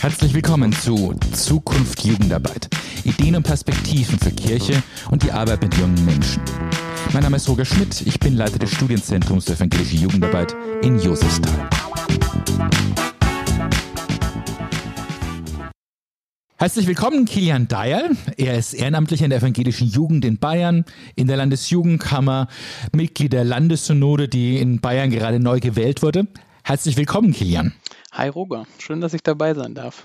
Herzlich willkommen zu Zukunft Jugendarbeit. Ideen und Perspektiven für Kirche und die Arbeit mit jungen Menschen. Mein Name ist Roger Schmidt, ich bin Leiter des Studienzentrums für evangelische Jugendarbeit in Josefsthal. Herzlich willkommen, Kilian Dyer. Er ist Ehrenamtlicher in der evangelischen Jugend in Bayern, in der Landesjugendkammer, Mitglied der Landessynode, die in Bayern gerade neu gewählt wurde. Herzlich willkommen, Kilian. Hi Roger, schön, dass ich dabei sein darf.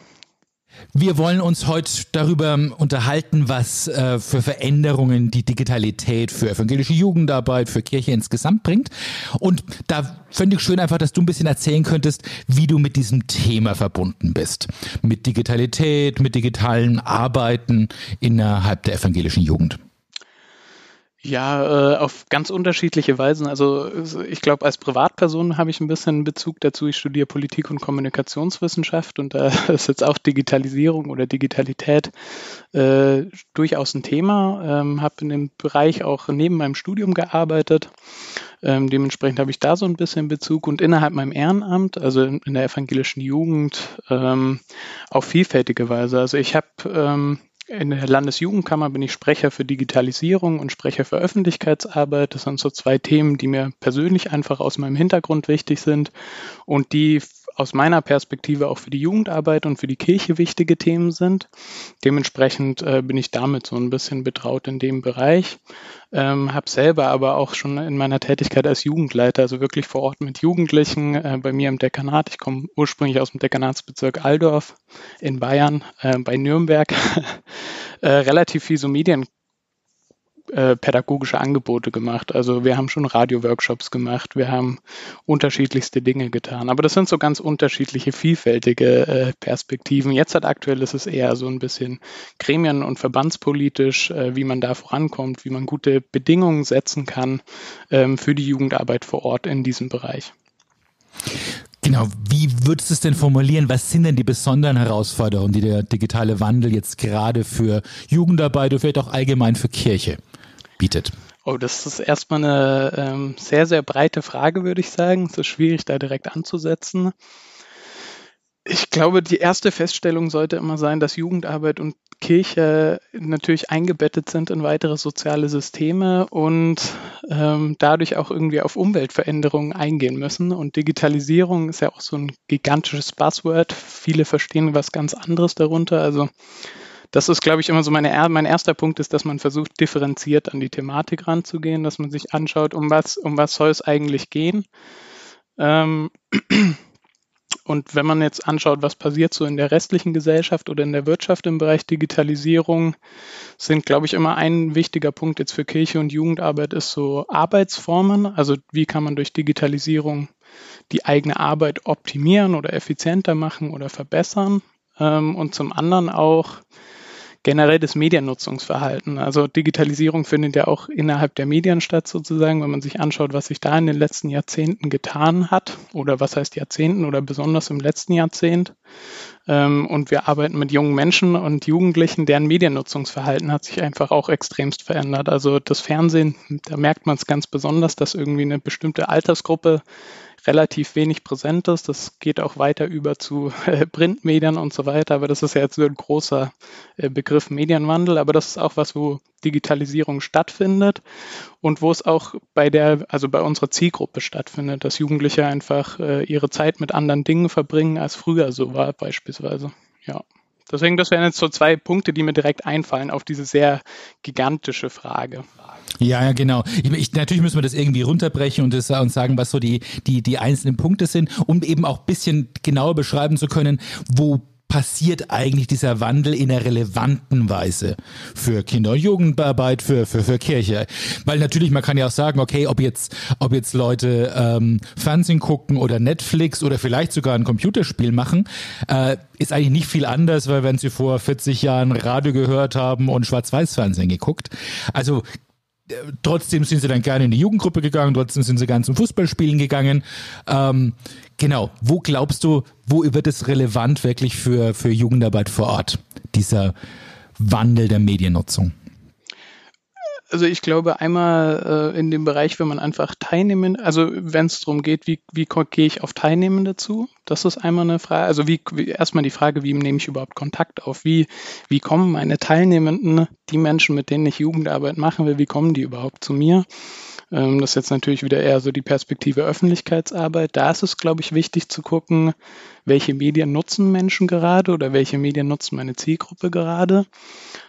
Wir wollen uns heute darüber unterhalten, was äh, für Veränderungen die Digitalität für evangelische Jugendarbeit, für Kirche insgesamt bringt. Und da fände ich schön einfach, dass du ein bisschen erzählen könntest, wie du mit diesem Thema verbunden bist. Mit Digitalität, mit digitalen Arbeiten innerhalb der evangelischen Jugend. Ja, äh, auf ganz unterschiedliche Weisen. Also ich glaube, als Privatperson habe ich ein bisschen Bezug dazu. Ich studiere Politik und Kommunikationswissenschaft und da ist jetzt auch Digitalisierung oder Digitalität äh, durchaus ein Thema. Ähm, habe in dem Bereich auch neben meinem Studium gearbeitet. Ähm, dementsprechend habe ich da so ein bisschen Bezug und innerhalb meinem Ehrenamt, also in, in der evangelischen Jugend, ähm, auf vielfältige Weise. Also ich habe ähm, in der Landesjugendkammer bin ich Sprecher für Digitalisierung und Sprecher für Öffentlichkeitsarbeit. Das sind so zwei Themen, die mir persönlich einfach aus meinem Hintergrund wichtig sind und die aus meiner Perspektive auch für die Jugendarbeit und für die Kirche wichtige Themen sind. Dementsprechend äh, bin ich damit so ein bisschen betraut in dem Bereich. Ähm, habe selber aber auch schon in meiner Tätigkeit als Jugendleiter, also wirklich vor Ort mit Jugendlichen, äh, bei mir im Dekanat, ich komme ursprünglich aus dem Dekanatsbezirk Aldorf in Bayern, äh, bei Nürnberg, äh, relativ viel so Medien äh, pädagogische Angebote gemacht. Also wir haben schon Radio-Workshops gemacht, wir haben unterschiedlichste Dinge getan. Aber das sind so ganz unterschiedliche, vielfältige äh, Perspektiven. Jetzt hat aktuell ist es eher so ein bisschen gremien- und verbandspolitisch, äh, wie man da vorankommt, wie man gute Bedingungen setzen kann ähm, für die Jugendarbeit vor Ort in diesem Bereich. Genau, wie würdest du es denn formulieren? Was sind denn die besonderen Herausforderungen, die der digitale Wandel jetzt gerade für Jugendarbeit und vielleicht auch allgemein für Kirche bietet? Oh, das ist erstmal eine ähm, sehr, sehr breite Frage, würde ich sagen. Es ist schwierig, da direkt anzusetzen. Ich glaube, die erste Feststellung sollte immer sein, dass Jugendarbeit und Kirche natürlich eingebettet sind in weitere soziale Systeme und ähm, dadurch auch irgendwie auf Umweltveränderungen eingehen müssen. Und Digitalisierung ist ja auch so ein gigantisches Buzzword. Viele verstehen was ganz anderes darunter. Also das ist, glaube ich, immer so meine, mein erster Punkt ist, dass man versucht, differenziert an die Thematik ranzugehen, dass man sich anschaut, um was, um was soll es eigentlich gehen. Ähm, und wenn man jetzt anschaut, was passiert so in der restlichen Gesellschaft oder in der Wirtschaft im Bereich Digitalisierung, sind, glaube ich, immer ein wichtiger Punkt jetzt für Kirche und Jugendarbeit ist so Arbeitsformen. Also wie kann man durch Digitalisierung die eigene Arbeit optimieren oder effizienter machen oder verbessern. Ähm, und zum anderen auch, generell das Mediennutzungsverhalten. Also Digitalisierung findet ja auch innerhalb der Medien statt sozusagen, wenn man sich anschaut, was sich da in den letzten Jahrzehnten getan hat oder was heißt Jahrzehnten oder besonders im letzten Jahrzehnt. Ähm, und wir arbeiten mit jungen Menschen und Jugendlichen, deren Mediennutzungsverhalten hat sich einfach auch extremst verändert. Also das Fernsehen, da merkt man es ganz besonders, dass irgendwie eine bestimmte Altersgruppe relativ wenig präsent ist. Das geht auch weiter über zu äh, Printmedien und so weiter. Aber das ist ja jetzt so ein großer äh, Begriff Medienwandel. Aber das ist auch was, wo Digitalisierung stattfindet und wo es auch bei der, also bei unserer Zielgruppe stattfindet, dass Jugendliche einfach äh, ihre Zeit mit anderen Dingen verbringen, als früher so war beispielsweise. Ja. Deswegen, das wären jetzt so zwei Punkte, die mir direkt einfallen auf diese sehr gigantische Frage. Ja, ja, genau. Ich, ich, natürlich müssen wir das irgendwie runterbrechen und, das, und sagen, was so die, die, die einzelnen Punkte sind, um eben auch bisschen genauer beschreiben zu können, wo passiert eigentlich dieser Wandel in einer relevanten Weise für Kinder- und Jugendarbeit, für, für, für Kirche? Weil natürlich, man kann ja auch sagen, okay, ob jetzt, ob jetzt Leute ähm, Fernsehen gucken oder Netflix oder vielleicht sogar ein Computerspiel machen, äh, ist eigentlich nicht viel anders, weil wenn sie vor 40 Jahren Radio gehört haben und Schwarz-Weiß-Fernsehen geguckt. Also trotzdem sind sie dann gerne in die Jugendgruppe gegangen, trotzdem sind sie ganz zum Fußballspielen gegangen. Ähm, genau, wo glaubst du, wo wird es relevant wirklich für, für Jugendarbeit vor Ort, dieser Wandel der Mediennutzung? Also ich glaube einmal äh, in dem Bereich, wenn man einfach teilnehmen, also wenn es darum geht, wie, wie gehe ich auf Teilnehmende zu, das ist einmal eine Frage. Also wie, wie erstmal die Frage, wie nehme ich überhaupt Kontakt auf? Wie, wie kommen meine Teilnehmenden, die Menschen, mit denen ich Jugendarbeit machen will, wie kommen die überhaupt zu mir? Ähm, das ist jetzt natürlich wieder eher so die Perspektive Öffentlichkeitsarbeit. Da ist es, glaube ich, wichtig zu gucken, welche Medien nutzen Menschen gerade oder welche Medien nutzen meine Zielgruppe gerade.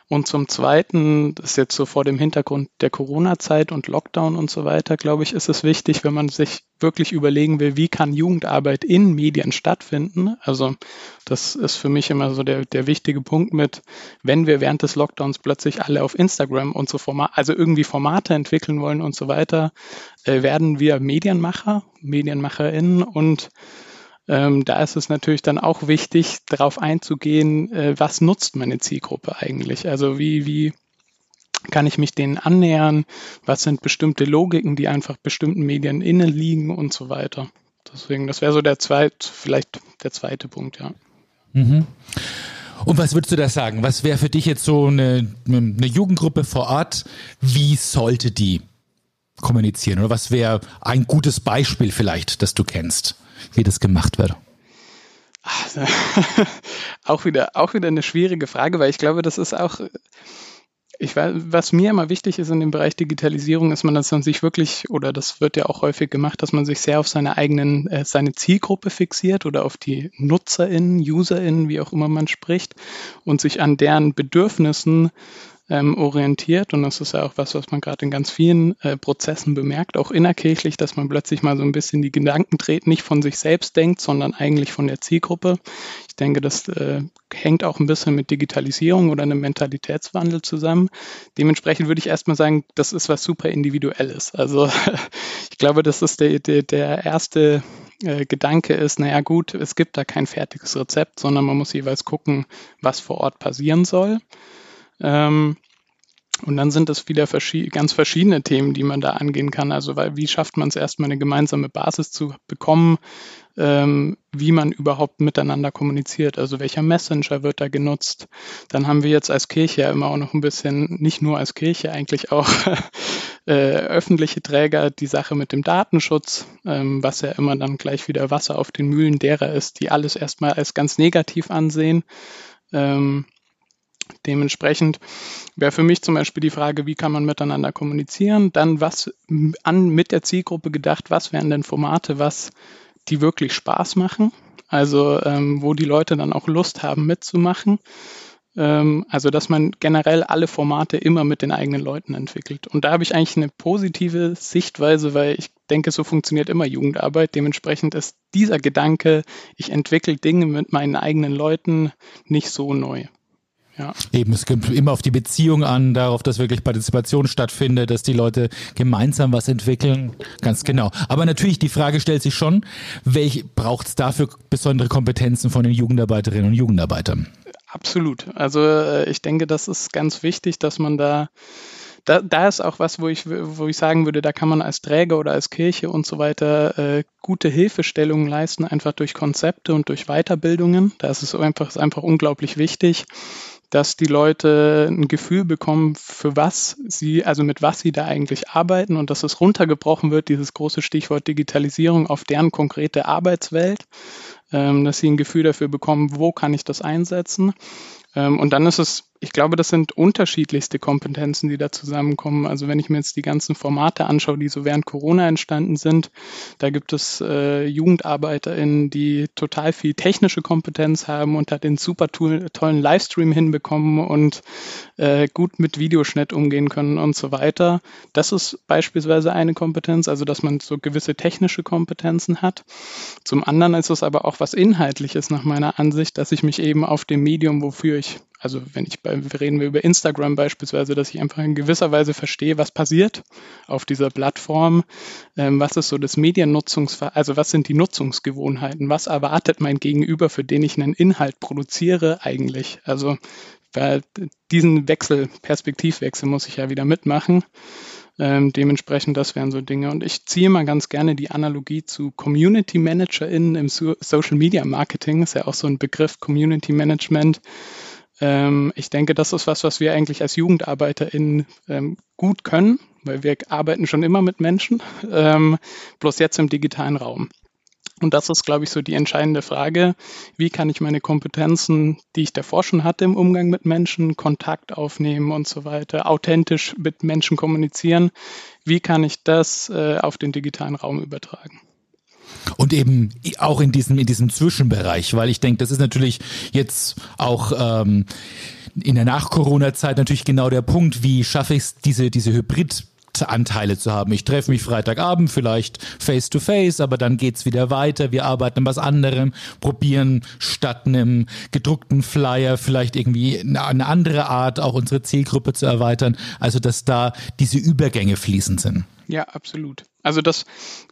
Und zum Zweiten, das ist jetzt so vor dem Hintergrund der Corona-Zeit und Lockdown und so weiter, glaube ich, ist es wichtig, wenn man sich wirklich überlegen will, wie kann Jugendarbeit in Medien stattfinden. Also das ist für mich immer so der, der wichtige Punkt mit, wenn wir während des Lockdowns plötzlich alle auf Instagram und so Format, also irgendwie Formate entwickeln wollen und so weiter, äh, werden wir Medienmacher, MedienmacherInnen und ähm, da ist es natürlich dann auch wichtig, darauf einzugehen, äh, was nutzt meine Zielgruppe eigentlich? Also wie, wie kann ich mich denen annähern? Was sind bestimmte Logiken, die einfach bestimmten Medien innen liegen und so weiter? Deswegen, das wäre so der zweite, vielleicht der zweite Punkt, ja. Mhm. Und was würdest du da sagen? Was wäre für dich jetzt so eine, eine Jugendgruppe vor Ort? Wie sollte die kommunizieren? Oder was wäre ein gutes Beispiel vielleicht, das du kennst? Wie das gemacht wird? Also, auch wieder, auch wieder eine schwierige Frage, weil ich glaube, das ist auch, ich weiß, was mir immer wichtig ist in dem Bereich Digitalisierung, ist man, dass man sich wirklich, oder das wird ja auch häufig gemacht, dass man sich sehr auf seine eigenen, äh, seine Zielgruppe fixiert oder auf die NutzerInnen, UserInnen, wie auch immer man spricht, und sich an deren Bedürfnissen ähm, orientiert. Und das ist ja auch was, was man gerade in ganz vielen äh, Prozessen bemerkt, auch innerkirchlich, dass man plötzlich mal so ein bisschen die Gedanken dreht, nicht von sich selbst denkt, sondern eigentlich von der Zielgruppe. Ich denke, das äh, hängt auch ein bisschen mit Digitalisierung oder einem Mentalitätswandel zusammen. Dementsprechend würde ich erstmal sagen, das ist was super individuelles. Also ich glaube, das ist der, der, der erste äh, Gedanke ist, naja gut, es gibt da kein fertiges Rezept, sondern man muss jeweils gucken, was vor Ort passieren soll. Ähm, und dann sind es wieder verschied ganz verschiedene Themen, die man da angehen kann. Also weil, wie schafft man es erstmal eine gemeinsame Basis zu bekommen, ähm, wie man überhaupt miteinander kommuniziert. Also welcher Messenger wird da genutzt. Dann haben wir jetzt als Kirche ja immer auch noch ein bisschen, nicht nur als Kirche, eigentlich auch äh, öffentliche Träger die Sache mit dem Datenschutz, ähm, was ja immer dann gleich wieder Wasser auf den Mühlen derer ist, die alles erstmal als ganz negativ ansehen. Ähm, Dementsprechend wäre für mich zum Beispiel die Frage, wie kann man miteinander kommunizieren? Dann was an mit der Zielgruppe gedacht, was wären denn Formate, was die wirklich Spaß machen? Also ähm, wo die Leute dann auch Lust haben mitzumachen. Ähm, also dass man generell alle Formate immer mit den eigenen Leuten entwickelt. Und da habe ich eigentlich eine positive Sichtweise, weil ich denke, so funktioniert immer Jugendarbeit. Dementsprechend ist dieser Gedanke, ich entwickle Dinge mit meinen eigenen Leuten, nicht so neu. Ja. Eben, es kommt immer auf die Beziehung an, darauf, dass wirklich Partizipation stattfindet, dass die Leute gemeinsam was entwickeln. Ganz genau. Aber natürlich, die Frage stellt sich schon, welch braucht es dafür besondere Kompetenzen von den Jugendarbeiterinnen und Jugendarbeitern? Absolut. Also äh, ich denke, das ist ganz wichtig, dass man da da, da ist auch was, wo ich, wo ich sagen würde, da kann man als Träger oder als Kirche und so weiter äh, gute Hilfestellungen leisten, einfach durch Konzepte und durch Weiterbildungen. Da ist es einfach, ist einfach unglaublich wichtig dass die Leute ein Gefühl bekommen, für was sie, also mit was sie da eigentlich arbeiten und dass es runtergebrochen wird, dieses große Stichwort Digitalisierung auf deren konkrete Arbeitswelt, ähm, dass sie ein Gefühl dafür bekommen, wo kann ich das einsetzen. Ähm, und dann ist es ich glaube, das sind unterschiedlichste Kompetenzen, die da zusammenkommen. Also wenn ich mir jetzt die ganzen Formate anschaue, die so während Corona entstanden sind, da gibt es äh, JugendarbeiterInnen, die total viel technische Kompetenz haben und da den super tollen Livestream hinbekommen und äh, gut mit Videoschnitt umgehen können und so weiter. Das ist beispielsweise eine Kompetenz, also dass man so gewisse technische Kompetenzen hat. Zum anderen ist es aber auch was Inhaltliches nach meiner Ansicht, dass ich mich eben auf dem Medium, wofür ich also wenn ich bei, reden wir über Instagram beispielsweise, dass ich einfach in gewisser Weise verstehe, was passiert auf dieser Plattform, ähm, was ist so das Mediennutzungs, also was sind die Nutzungsgewohnheiten, was erwartet mein Gegenüber, für den ich einen Inhalt produziere eigentlich. Also diesen Wechsel, Perspektivwechsel muss ich ja wieder mitmachen. Ähm, dementsprechend, das wären so Dinge. Und ich ziehe mal ganz gerne die Analogie zu Community ManagerInnen im so Social Media Marketing. Ist ja auch so ein Begriff, Community Management Ähm, ich denke, das ist was, was wir eigentlich als JugendarbeiterInnen ähm, gut können, weil wir arbeiten schon immer mit Menschen, ähm, bloß jetzt im digitalen Raum. Und das ist, glaube ich, so die entscheidende Frage. Wie kann ich meine Kompetenzen, die ich davor schon hatte im Umgang mit Menschen, Kontakt aufnehmen und so weiter, authentisch mit Menschen kommunizieren? Wie kann ich das äh, auf den digitalen Raum übertragen? Und eben auch in diesem, in diesem Zwischenbereich, weil ich denke, das ist natürlich jetzt auch ähm, in der Nach-Corona-Zeit natürlich genau der Punkt, wie schaffe ich es, diese, diese Hybrid- Anteile zu haben. Ich treffe mich Freitagabend vielleicht face to face, aber dann geht's wieder weiter. Wir arbeiten an was anderem, probieren statt einem gedruckten Flyer vielleicht irgendwie eine andere Art auch unsere Zielgruppe zu erweitern. Also dass da diese Übergänge fließend sind. Ja, absolut. Also das,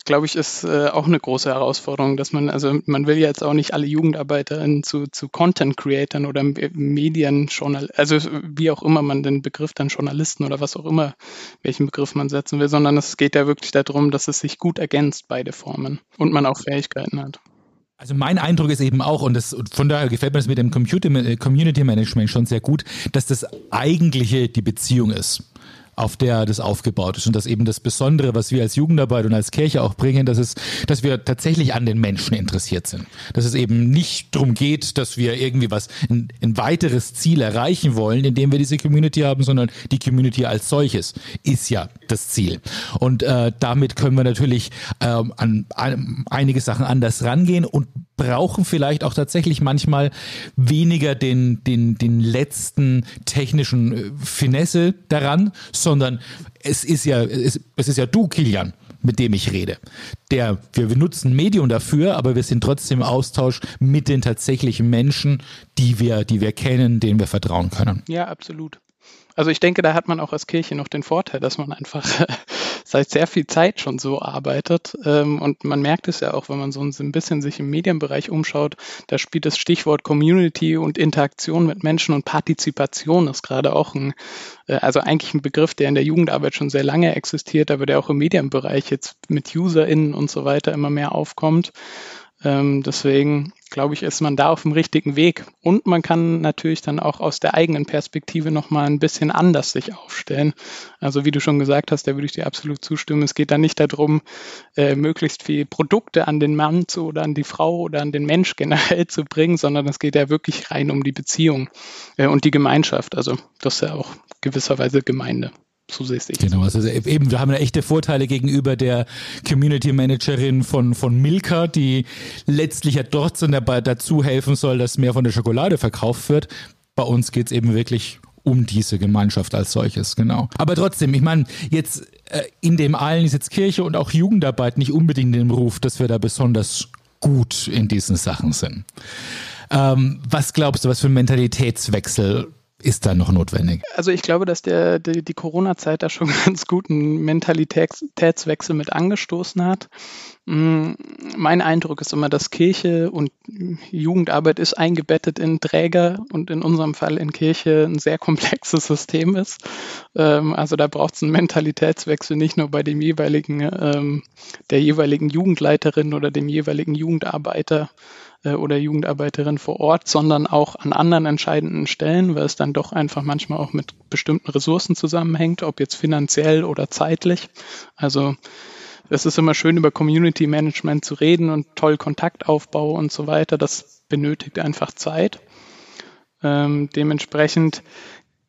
glaube ich, ist äh, auch eine große Herausforderung, dass man, also man will ja jetzt auch nicht alle JugendarbeiterInnen zu, zu Content-Creatern oder Medienjournal, also wie auch immer man den Begriff dann Journalisten oder was auch immer, welchen Begriff man setzen will, sondern es geht ja wirklich darum, dass es sich gut ergänzt, beide Formen, und man auch Fähigkeiten hat. Also mein Eindruck ist eben auch, und, das, und von daher gefällt mir das mit dem Computer, Community Management schon sehr gut, dass das eigentliche die Beziehung ist auf der das aufgebaut ist. Und das eben das Besondere, was wir als Jugendarbeit und als Kirche auch bringen, dass es, dass wir tatsächlich an den Menschen interessiert sind. Dass es eben nicht darum geht, dass wir irgendwie was, ein, ein weiteres Ziel erreichen wollen, indem wir diese Community haben, sondern die Community als solches ist ja das Ziel. Und äh, damit können wir natürlich ähm, an, an einige Sachen anders rangehen und brauchen vielleicht auch tatsächlich manchmal weniger den, den, den letzten technischen äh, Finesse daran, sondern es ist ja, es, es ist ja du, Kilian, mit dem ich rede. Der, wir benutzen Medium dafür, aber wir sind trotzdem im Austausch mit den tatsächlichen Menschen, die wir, die wir kennen, denen wir vertrauen können. Ja, absolut. Also ich denke, da hat man auch als Kirche noch den Vorteil, dass man einfach seit sehr viel Zeit schon so arbeitet. Ähm, und man merkt es ja auch, wenn man so ein bisschen sich im Medienbereich umschaut, da spielt das Stichwort Community und Interaktion mit Menschen und Partizipation ist gerade auch ein, äh, also eigentlich ein Begriff, der in der Jugendarbeit schon sehr lange existiert, aber der auch im Medienbereich jetzt mit UserInnen und so weiter immer mehr aufkommt. Ähm, deswegen glaube ich, ist man da auf dem richtigen Weg. Und man kann natürlich dann auch aus der eigenen Perspektive nochmal ein bisschen anders sich aufstellen. Also wie du schon gesagt hast, da würde ich dir absolut zustimmen. Es geht da nicht darum, äh, möglichst viele Produkte an den Mann zu, oder an die Frau oder an den Mensch generell zu bringen, sondern es geht ja wirklich rein um die Beziehung äh, und die Gemeinschaft. Also das ist ja auch gewisserweise Gemeinde zusätzlich. Genau, also eben, wir haben ja echte Vorteile gegenüber der Community Managerin von, von Milka, die letztlich ja dort dabei dazu helfen soll, dass mehr von der Schokolade verkauft wird. Bei uns geht es eben wirklich um diese Gemeinschaft als solches, genau. Aber trotzdem, ich meine, jetzt äh, in dem allen ist jetzt Kirche und auch Jugendarbeit nicht unbedingt den Ruf, dass wir da besonders gut in diesen Sachen sind. Ähm, was glaubst du, was für ein Mentalitätswechsel ist da noch notwendig? Also ich glaube, dass der, die, die Corona-Zeit da schon ganz guten Mentalitätswechsel mit angestoßen hat. Mm, mein Eindruck ist immer, dass Kirche und Jugendarbeit ist eingebettet in Träger und in unserem Fall in Kirche ein sehr komplexes System ist. Ähm, also da braucht es einen Mentalitätswechsel nicht nur bei dem jeweiligen, ähm, der jeweiligen Jugendleiterin oder dem jeweiligen Jugendarbeiter, oder Jugendarbeiterin vor Ort, sondern auch an anderen entscheidenden Stellen, weil es dann doch einfach manchmal auch mit bestimmten Ressourcen zusammenhängt, ob jetzt finanziell oder zeitlich. Also es ist immer schön, über Community Management zu reden und toll Kontaktaufbau und so weiter. Das benötigt einfach Zeit. Ähm, dementsprechend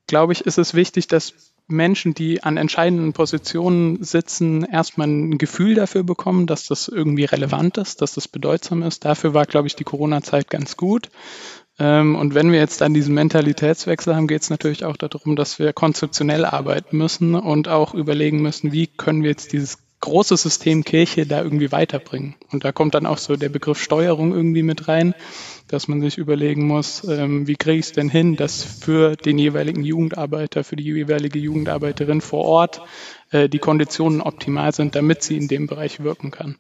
glaube ich, ist es wichtig, dass Menschen, die an entscheidenden Positionen sitzen, erstmal ein Gefühl dafür bekommen, dass das irgendwie relevant ist, dass das bedeutsam ist. Dafür war, glaube ich, die Corona-Zeit ganz gut. Ähm, und wenn wir jetzt dann diesen Mentalitätswechsel haben, geht es natürlich auch darum, dass wir konzeptionell arbeiten müssen und auch überlegen müssen, wie können wir jetzt dieses große System Kirche da irgendwie weiterbringen. Und da kommt dann auch so der Begriff Steuerung irgendwie mit rein dass man sich überlegen muss, ähm, wie kriege ich es denn hin, dass für den jeweiligen Jugendarbeiter, für die jeweilige Jugendarbeiterin vor Ort äh, die Konditionen optimal sind, damit sie in dem Bereich wirken kann.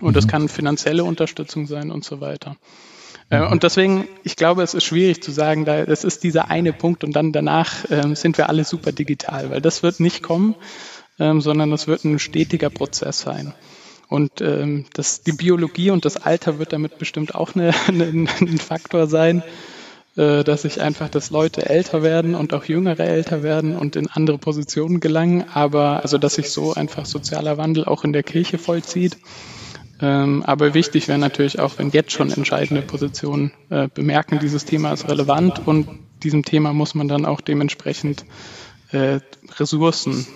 Und mhm. das kann finanzielle Unterstützung sein und so weiter. Äh, mhm. Und deswegen, ich glaube, es ist schwierig zu sagen, da, es ist dieser eine Punkt und dann danach ähm, sind wir alle super digital, weil das wird nicht kommen, ähm, sondern das wird ein stetiger Prozess sein. Und ähm, das, die Biologie und das Alter wird damit bestimmt auch eine, eine, ein Faktor sein. äh, dass ich einfach, dass Leute älter werden und auch jüngere älter werden und in andere Positionen gelangen, aber also dass sich so einfach sozialer Wandel auch in der Kirche vollzieht. Ähm, aber wichtig wäre natürlich auch, wenn jetzt schon entscheidende Positionen äh, bemerken, dieses Thema ist relevant und diesem Thema muss man dann auch dementsprechend äh, Ressourcen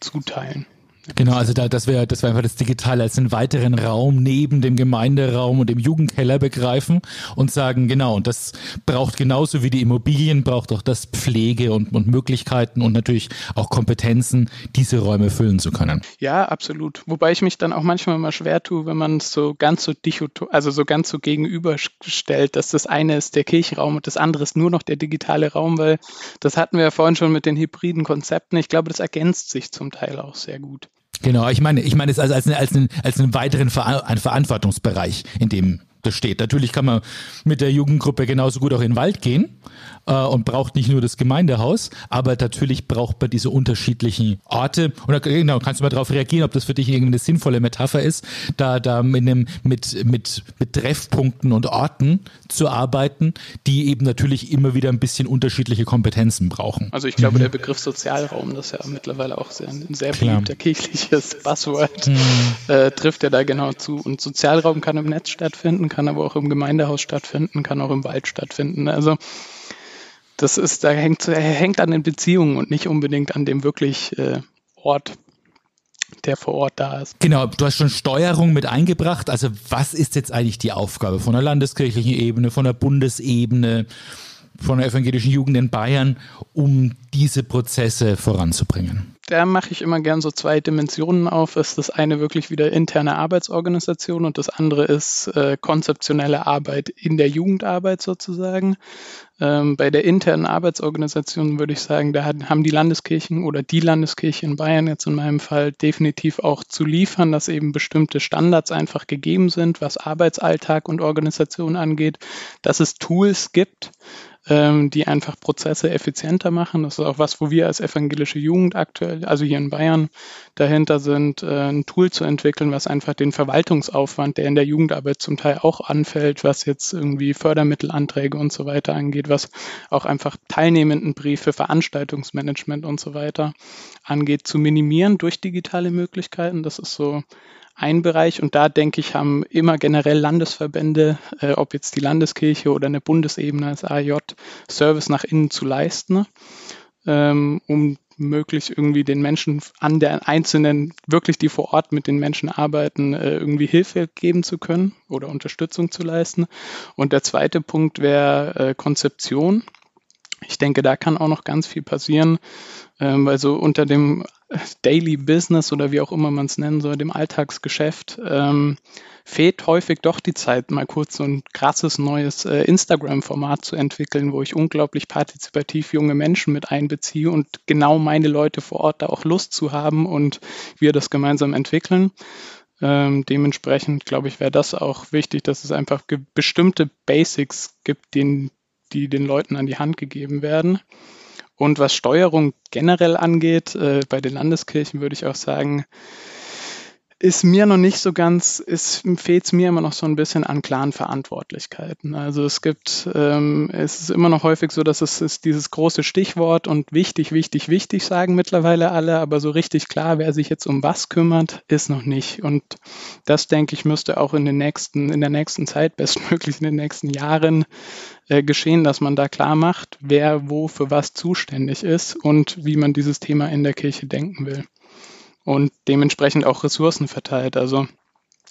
zuteilen. Genau, also da, das wäre das wär einfach das Digitale als einen weiteren Raum neben dem Gemeinderaum und dem Jugendkeller begreifen und sagen, genau, und das braucht genauso wie die Immobilien, braucht auch das Pflege und, und Möglichkeiten und natürlich auch Kompetenzen, diese Räume füllen zu können. Ja, absolut. Wobei ich mich dann auch manchmal mal schwer tue, wenn man es so ganz so dichotom, also so ganz so gegenüberstellt, dass das eine ist der Kirchenraum und das andere ist nur noch der digitale Raum, weil das hatten wir ja vorhin schon mit den hybriden Konzepten. Ich glaube, das ergänzt sich zum Teil auch sehr gut. Genau, ich meine, ich meine es als, als, als, einen, als einen weiteren Ver Verantwortungsbereich, in dem das steht. Natürlich kann man mit der Jugendgruppe genauso gut auch in den Wald gehen äh, und braucht nicht nur das Gemeindehaus, aber natürlich braucht man diese unterschiedlichen Orte. Und da genau, kannst du mal darauf reagieren, ob das für dich irgendwie eine sinnvolle Metapher ist, da, da mit, einem, mit, mit, mit Treffpunkten und Orten zu arbeiten, die eben natürlich immer wieder ein bisschen unterschiedliche Kompetenzen brauchen. Also ich glaube, mhm. der Begriff Sozialraum, das ist ja mittlerweile auch sehr, ein sehr beliebter kirchliches Buzzword, mhm. äh, trifft ja da genau zu. Und Sozialraum kann im Netz stattfinden, kann aber auch im Gemeindehaus stattfinden, kann auch im Wald stattfinden. Also das ist, da hängt, hängt an den Beziehungen und nicht unbedingt an dem wirklich äh, Ort, der vor Ort da ist. Genau, du hast schon Steuerung mit eingebracht. Also was ist jetzt eigentlich die Aufgabe von der landeskirchlichen Ebene, von der Bundesebene, von der evangelischen Jugend in Bayern, um diese Prozesse voranzubringen? Da mache ich immer gern so zwei Dimensionen auf. Ist das eine wirklich wieder interne Arbeitsorganisation und das andere ist äh, konzeptionelle Arbeit in der Jugendarbeit sozusagen. Ähm, bei der internen Arbeitsorganisation würde ich sagen, da haben die Landeskirchen oder die Landeskirche in Bayern jetzt in meinem Fall definitiv auch zu liefern, dass eben bestimmte Standards einfach gegeben sind, was Arbeitsalltag und Organisation angeht, dass es Tools gibt, ähm, die einfach Prozesse effizienter machen. Das ist auch was, wo wir als evangelische Jugend aktuell, also hier in Bayern, dahinter sind, äh, ein Tool zu entwickeln, was einfach den Verwaltungsaufwand, der in der Jugendarbeit zum Teil auch anfällt, was jetzt irgendwie Fördermittelanträge und so weiter angeht, was auch einfach Teilnehmendenbriefe, Veranstaltungsmanagement und so weiter angeht, zu minimieren durch digitale Möglichkeiten. Das ist so ein Bereich und da denke ich, haben immer generell Landesverbände, äh, ob jetzt die Landeskirche oder eine Bundesebene als AJ, Service nach innen zu leisten, ähm, um möglichst irgendwie den Menschen an der einzelnen, wirklich die vor Ort mit den Menschen arbeiten, äh, irgendwie Hilfe geben zu können oder Unterstützung zu leisten. Und der zweite Punkt wäre äh, Konzeption. Ich denke, da kann auch noch ganz viel passieren, ähm, weil so unter dem Daily Business oder wie auch immer man es nennen soll, dem Alltagsgeschäft, ähm, fehlt häufig doch die Zeit, mal kurz so ein krasses neues äh, Instagram-Format zu entwickeln, wo ich unglaublich partizipativ junge Menschen mit einbeziehe und genau meine Leute vor Ort da auch Lust zu haben und wir das gemeinsam entwickeln. Ähm, dementsprechend, glaube ich, wäre das auch wichtig, dass es einfach bestimmte Basics gibt, den, die den Leuten an die Hand gegeben werden. Und was Steuerung generell angeht, äh, bei den Landeskirchen würde ich auch sagen, ist mir noch nicht so ganz, ist, fehlt mir immer noch so ein bisschen an klaren Verantwortlichkeiten. Also es gibt, ähm, es ist immer noch häufig so, dass es ist dieses große Stichwort und wichtig, wichtig, wichtig sagen mittlerweile alle, aber so richtig klar, wer sich jetzt um was kümmert, ist noch nicht. Und das, denke ich, müsste auch in den nächsten, in der nächsten Zeit, bestmöglich in den nächsten Jahren äh, geschehen, dass man da klar macht, wer wo für was zuständig ist und wie man dieses Thema in der Kirche denken will und dementsprechend auch Ressourcen verteilt. Also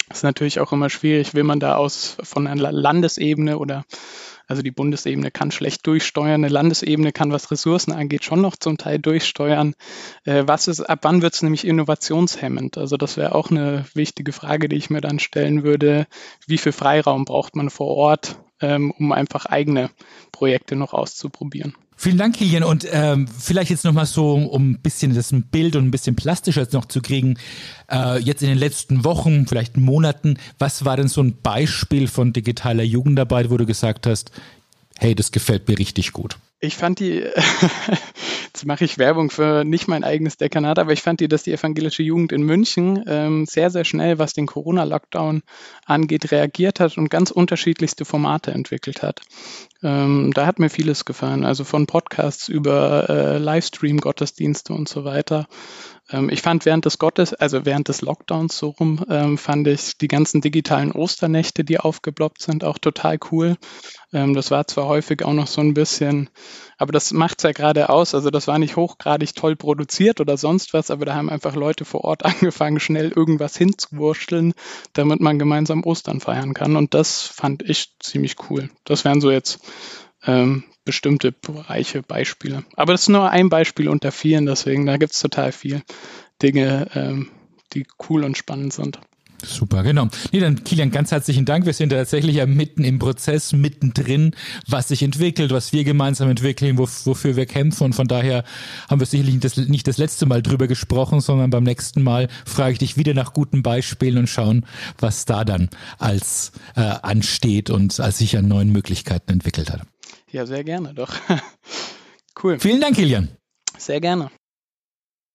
ist natürlich auch immer schwierig, will man da aus von einer Landesebene oder also die Bundesebene kann schlecht durchsteuern, eine Landesebene kann, was Ressourcen angeht, schon noch zum Teil durchsteuern. Äh, was ist, ab wann wird es nämlich innovationshemmend? Also das wäre auch eine wichtige Frage, die ich mir dann stellen würde. Wie viel Freiraum braucht man vor Ort, ähm, um einfach eigene Projekte noch auszuprobieren? Vielen Dank, Kilian. Und ähm, vielleicht jetzt nochmal so, um ein bisschen das Bild und ein bisschen plastischer noch zu kriegen, äh, jetzt in den letzten Wochen, vielleicht Monaten, was war denn so ein Beispiel von digitaler Jugendarbeit, wo du gesagt hast, hey, das gefällt mir richtig gut? Ich fand die Jetzt mache ich Werbung für nicht mein eigenes Dekanat, aber ich fand die, dass die evangelische Jugend in München ähm, sehr, sehr schnell, was den Corona-Lockdown angeht, reagiert hat und ganz unterschiedlichste Formate entwickelt hat. Ähm, da hat mir vieles gefallen, also von Podcasts über äh, Livestream-Gottesdienste und so weiter. Ähm, ich fand während des Gottes, also während des Lockdowns so rum, ähm, fand ich die ganzen digitalen Osternächte, die aufgeploppt sind, auch total cool. Ähm, das war zwar häufig auch noch so ein bisschen, aber das macht's ja gerade aus. Also das war nicht hochgradig toll produziert oder sonst was, aber da haben einfach Leute vor Ort angefangen, schnell irgendwas hinzuwurschteln, damit man gemeinsam Ostern feiern kann. Und das fand ich ziemlich cool. Das wären so jetzt ähm, bestimmte Bereiche, Beispiele. Aber das ist nur ein Beispiel unter vielen, deswegen da gibt es total viel Dinge, ähm, die cool und spannend sind. Super, genau. Nee, dann Kilian, ganz herzlichen Dank. Wir sind tatsächlich ja mitten im Prozess, mittendrin, was sich entwickelt, was wir gemeinsam entwickeln, wo, wofür wir kämpfen. Und von daher haben wir sicherlich nicht das, nicht das letzte Mal drüber gesprochen, sondern beim nächsten Mal frage ich dich wieder nach guten Beispielen und schauen, was da dann als äh, ansteht und als sich an neuen Möglichkeiten entwickelt hat. Ja, sehr gerne, doch. cool. Vielen Dank, Kilian. Sehr gerne.